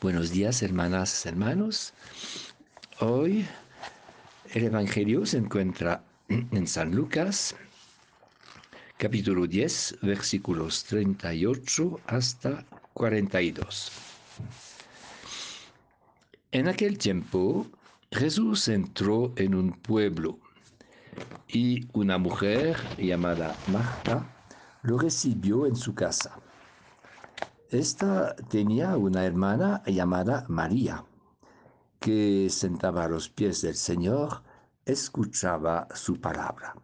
Buenos días, hermanas, hermanos. Hoy el Evangelio se encuentra en San Lucas, capítulo 10, versículos 38 hasta 42. En aquel tiempo, Jesús entró en un pueblo y una mujer llamada Marta lo recibió en su casa. Esta tenía una hermana llamada María, que sentaba a los pies del Señor, escuchaba su palabra.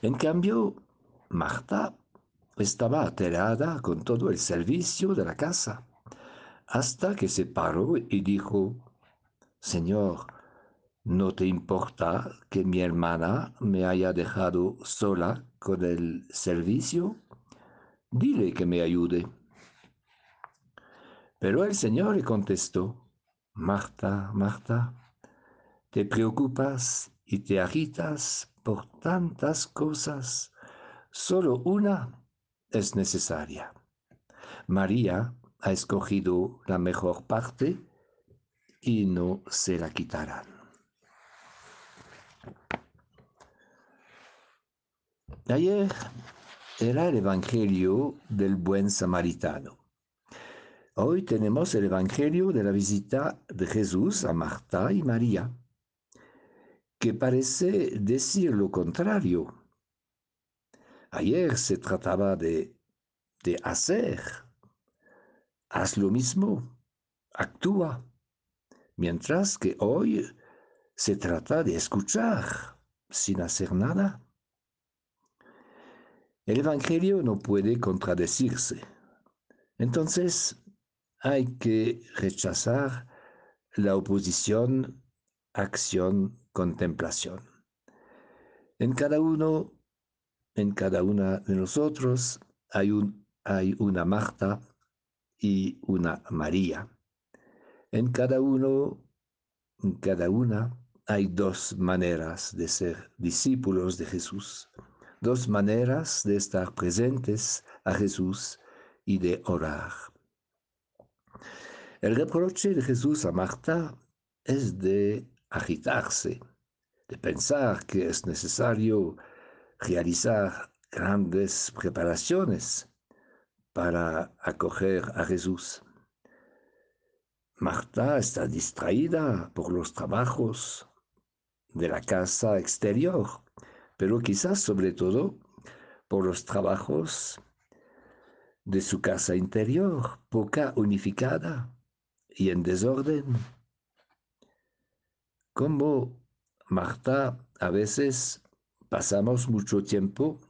En cambio, Marta estaba alterada con todo el servicio de la casa, hasta que se paró y dijo, Señor, ¿no te importa que mi hermana me haya dejado sola con el servicio? Dile que me ayude. Pero el Señor le contestó, Marta, Marta, te preocupas y te agitas por tantas cosas, solo una es necesaria. María ha escogido la mejor parte y no se la quitarán. Ayer era el Evangelio del buen samaritano. Hoy tenemos el Evangelio de la visita de Jesús a Marta y María, que parece decir lo contrario. Ayer se trataba de, de hacer. Haz lo mismo, actúa. Mientras que hoy se trata de escuchar sin hacer nada. El Evangelio no puede contradecirse. Entonces, hay que rechazar la oposición acción-contemplación. En cada uno, en cada una de nosotros hay, un, hay una Marta y una María. En cada uno, en cada una, hay dos maneras de ser discípulos de Jesús, dos maneras de estar presentes a Jesús y de orar. El reproche de Jesús a Marta es de agitarse, de pensar que es necesario realizar grandes preparaciones para acoger a Jesús. Marta está distraída por los trabajos de la casa exterior, pero quizás sobre todo por los trabajos de su casa interior, poca unificada, y en desorden. Como Marta, a veces pasamos mucho tiempo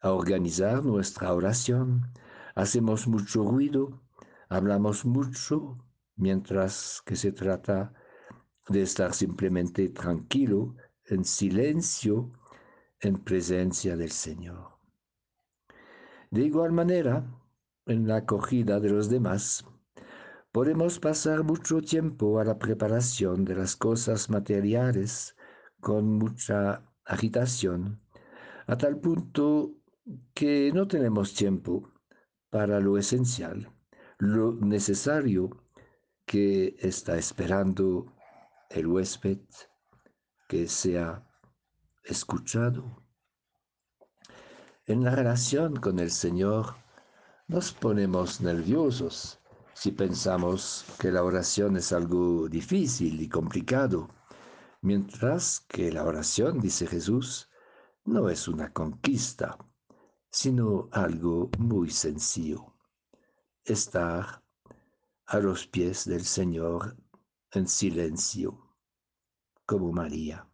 a organizar nuestra oración, hacemos mucho ruido, hablamos mucho, mientras que se trata de estar simplemente tranquilo, en silencio, en presencia del Señor. De igual manera, en la acogida de los demás, Podemos pasar mucho tiempo a la preparación de las cosas materiales con mucha agitación, a tal punto que no tenemos tiempo para lo esencial, lo necesario que está esperando el huésped que sea escuchado. En la relación con el Señor nos ponemos nerviosos si pensamos que la oración es algo difícil y complicado, mientras que la oración, dice Jesús, no es una conquista, sino algo muy sencillo. Estar a los pies del Señor en silencio, como María.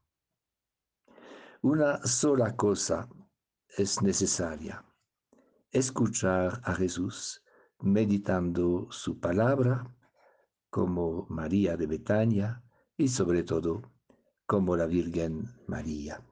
Una sola cosa es necesaria, escuchar a Jesús meditando su palabra como María de Betania y sobre todo como la Virgen María.